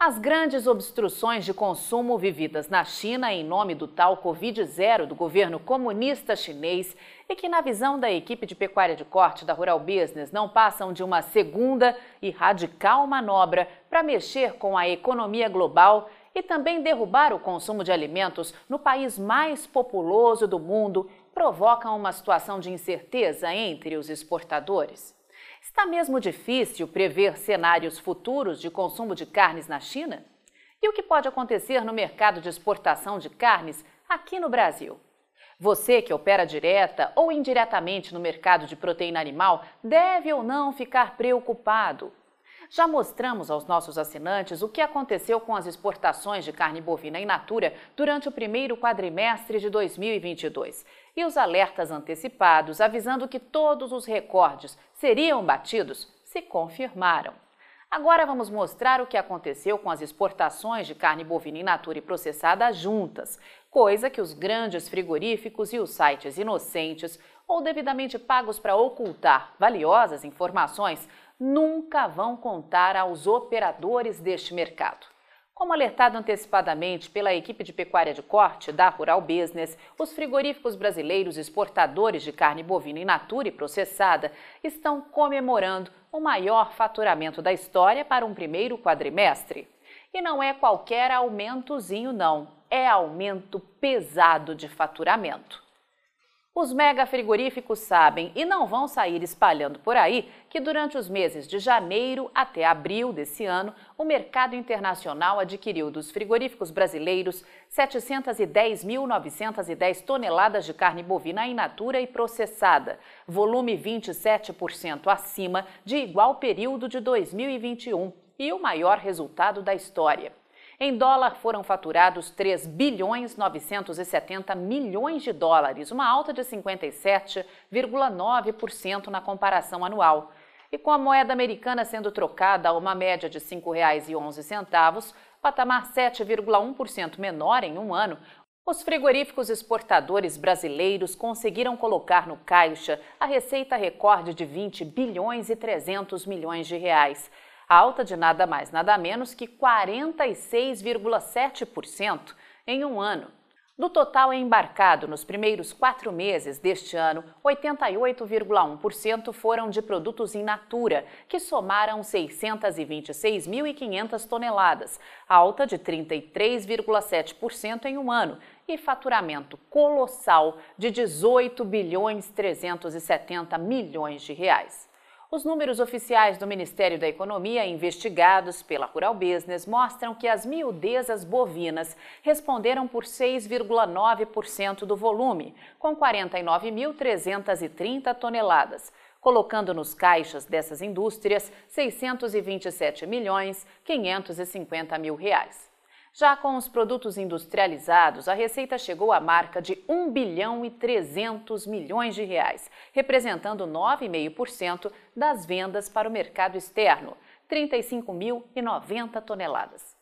As grandes obstruções de consumo vividas na China em nome do tal Covid-0 do governo comunista chinês e que, na visão da equipe de pecuária de corte da Rural Business, não passam de uma segunda e radical manobra para mexer com a economia global e também derrubar o consumo de alimentos no país mais populoso do mundo, provocam uma situação de incerteza entre os exportadores. Está mesmo difícil prever cenários futuros de consumo de carnes na China? E o que pode acontecer no mercado de exportação de carnes aqui no Brasil? Você que opera direta ou indiretamente no mercado de proteína animal deve ou não ficar preocupado. Já mostramos aos nossos assinantes o que aconteceu com as exportações de carne bovina in natura durante o primeiro quadrimestre de 2022 e os alertas antecipados avisando que todos os recordes seriam batidos se confirmaram. Agora vamos mostrar o que aconteceu com as exportações de carne bovina in natura e processada juntas, coisa que os grandes frigoríficos e os sites inocentes ou devidamente pagos para ocultar valiosas informações nunca vão contar aos operadores deste mercado. Como alertado antecipadamente pela equipe de pecuária de corte da Rural Business, os frigoríficos brasileiros exportadores de carne bovina in natura e processada estão comemorando o maior faturamento da história para um primeiro quadrimestre. E não é qualquer aumentozinho, não, é aumento pesado de faturamento. Os mega frigoríficos sabem e não vão sair espalhando por aí que durante os meses de janeiro até abril desse ano, o mercado internacional adquiriu dos frigoríficos brasileiros 710.910 toneladas de carne bovina in natura e processada, volume 27% acima de igual período de 2021 e o maior resultado da história. Em dólar foram faturados 3 bilhões 970 milhões de dólares, uma alta de 57,9% na comparação anual. E com a moeda americana sendo trocada a uma média de R$ 5,11, patamar 7,1% menor em um ano, os frigoríficos exportadores brasileiros conseguiram colocar no caixa a receita recorde de 20 bilhões e 300 milhões de reais alta de nada mais nada menos que 46,7% em um ano. Do total embarcado nos primeiros quatro meses deste ano, 88,1% foram de produtos in natura, que somaram 626.500 toneladas, alta de 33,7% em um ano, e faturamento colossal de 18 bilhões 370 milhões de reais. Os números oficiais do Ministério da Economia investigados pela Rural Business mostram que as miudezas bovinas responderam por 6,9% do volume, com 49.330 toneladas, colocando nos caixas dessas indústrias 627 milhões 550 mil reais. Já com os produtos industrializados, a receita chegou à marca de 1 bilhão e 300 milhões de reais, representando 9,5% das vendas para o mercado externo, 35.090 toneladas.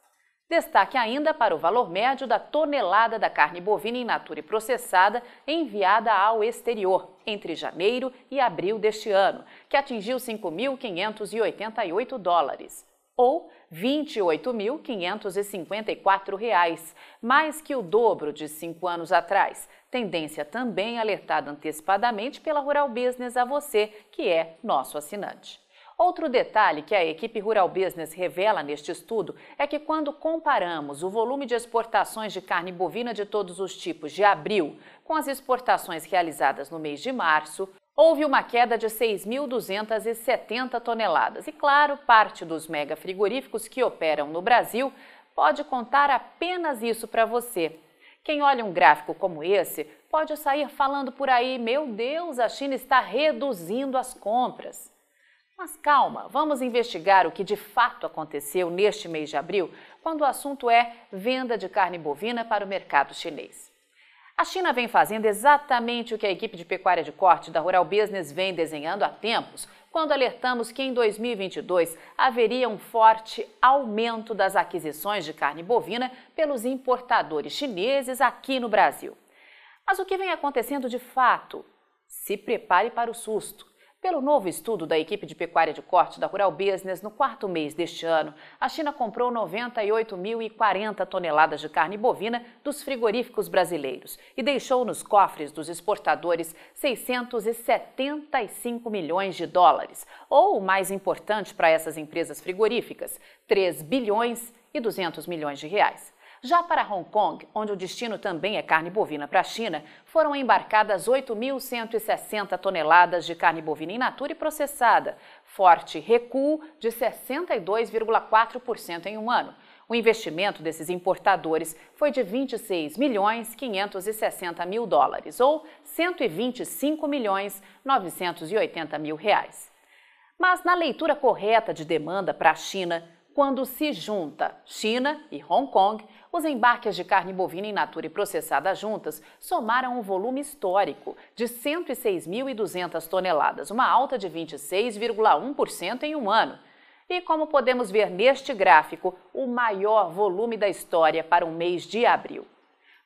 Destaque ainda para o valor médio da tonelada da carne bovina in natura e processada enviada ao exterior entre janeiro e abril deste ano, que atingiu 5.588 dólares ou R$ 28.554, mais que o dobro de cinco anos atrás. Tendência também alertada antecipadamente pela Rural Business a você, que é nosso assinante. Outro detalhe que a equipe Rural Business revela neste estudo é que, quando comparamos o volume de exportações de carne bovina de todos os tipos de abril com as exportações realizadas no mês de março, houve uma queda de 6.270 toneladas. E, claro, parte dos mega frigoríficos que operam no Brasil pode contar apenas isso para você. Quem olha um gráfico como esse pode sair falando por aí: meu Deus, a China está reduzindo as compras. Mas calma, vamos investigar o que de fato aconteceu neste mês de abril, quando o assunto é venda de carne bovina para o mercado chinês. A China vem fazendo exatamente o que a equipe de pecuária de corte da Rural Business vem desenhando há tempos, quando alertamos que em 2022 haveria um forte aumento das aquisições de carne bovina pelos importadores chineses aqui no Brasil. Mas o que vem acontecendo de fato? Se prepare para o susto. Pelo novo estudo da equipe de pecuária de corte da Rural Business, no quarto mês deste ano, a China comprou 98.040 toneladas de carne bovina dos frigoríficos brasileiros e deixou nos cofres dos exportadores 675 milhões de dólares, ou o mais importante para essas empresas frigoríficas, 3 bilhões e 200 milhões de reais. Já para Hong Kong, onde o destino também é carne bovina para a China, foram embarcadas 8.160 toneladas de carne bovina in natura e processada, forte recuo de 62,4% em um ano. O investimento desses importadores foi de 26 milhões 560 mil dólares, ou 125 milhões 980 mil reais. Mas na leitura correta de demanda para a China, quando se junta China e Hong Kong, os embarques de carne bovina in natura e processada juntas somaram um volume histórico de 106.200 toneladas, uma alta de 26,1% em um ano. E como podemos ver neste gráfico, o maior volume da história para o mês de abril.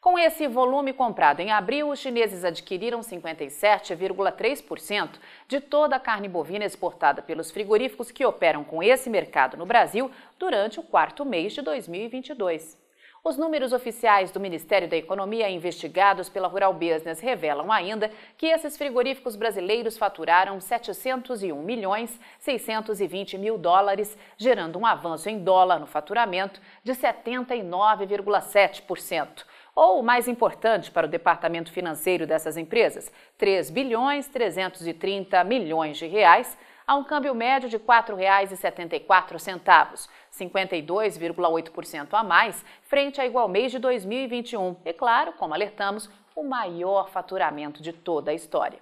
Com esse volume comprado em abril, os chineses adquiriram 57,3% de toda a carne bovina exportada pelos frigoríficos que operam com esse mercado no Brasil durante o quarto mês de 2022. Os números oficiais do Ministério da Economia investigados pela Rural Business revelam ainda que esses frigoríficos brasileiros faturaram 701 milhões 620 mil dólares, gerando um avanço em dólar no faturamento de 79,7% ou o mais importante para o departamento financeiro dessas empresas, 3 bilhões 330 milhões de reais, a um câmbio médio de R$ 4,74, 52,8% a mais frente a igual mês de 2021. E claro, como alertamos, o maior faturamento de toda a história.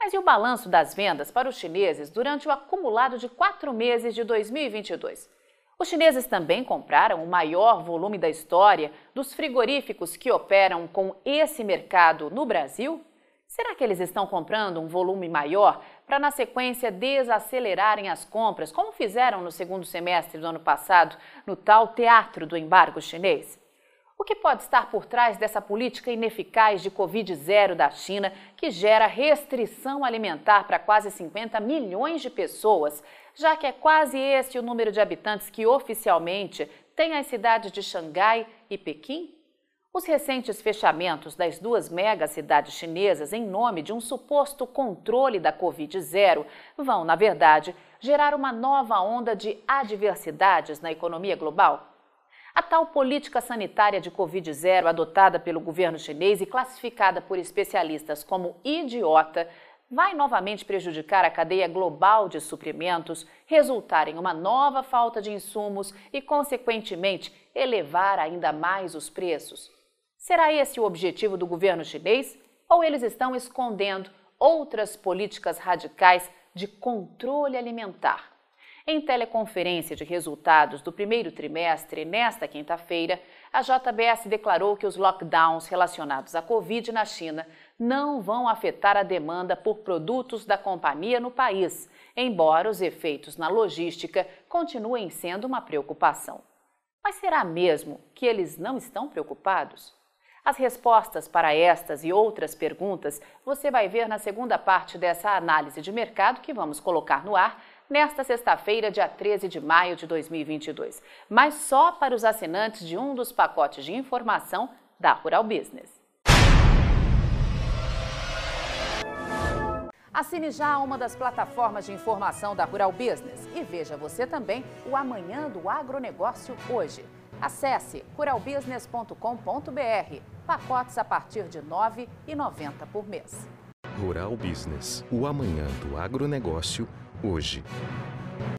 Mas e o balanço das vendas para os chineses durante o acumulado de quatro meses de 2022? Os chineses também compraram o maior volume da história dos frigoríficos que operam com esse mercado no Brasil? Será que eles estão comprando um volume maior para, na sequência, desacelerarem as compras, como fizeram no segundo semestre do ano passado, no tal teatro do embargo chinês? O que pode estar por trás dessa política ineficaz de Covid-0 da China, que gera restrição alimentar para quase 50 milhões de pessoas, já que é quase esse o número de habitantes que oficialmente tem as cidades de Xangai e Pequim? Os recentes fechamentos das duas megacidades chinesas em nome de um suposto controle da Covid-0 vão, na verdade, gerar uma nova onda de adversidades na economia global? A tal política sanitária de Covid-0 adotada pelo governo chinês e classificada por especialistas como idiota vai novamente prejudicar a cadeia global de suprimentos, resultar em uma nova falta de insumos e, consequentemente, elevar ainda mais os preços. Será esse o objetivo do governo chinês? Ou eles estão escondendo outras políticas radicais de controle alimentar? Em teleconferência de resultados do primeiro trimestre, nesta quinta-feira, a JBS declarou que os lockdowns relacionados à Covid na China não vão afetar a demanda por produtos da companhia no país, embora os efeitos na logística continuem sendo uma preocupação. Mas será mesmo que eles não estão preocupados? As respostas para estas e outras perguntas você vai ver na segunda parte dessa análise de mercado que vamos colocar no ar nesta sexta-feira, dia 13 de maio de 2022, mas só para os assinantes de um dos pacotes de informação da Rural Business. Assine já uma das plataformas de informação da Rural Business e veja você também o Amanhã do Agronegócio hoje. Acesse ruralbusiness.com.br. Pacotes a partir de R$ 9,90 por mês. Rural Business, o amanhã do agronegócio hoje.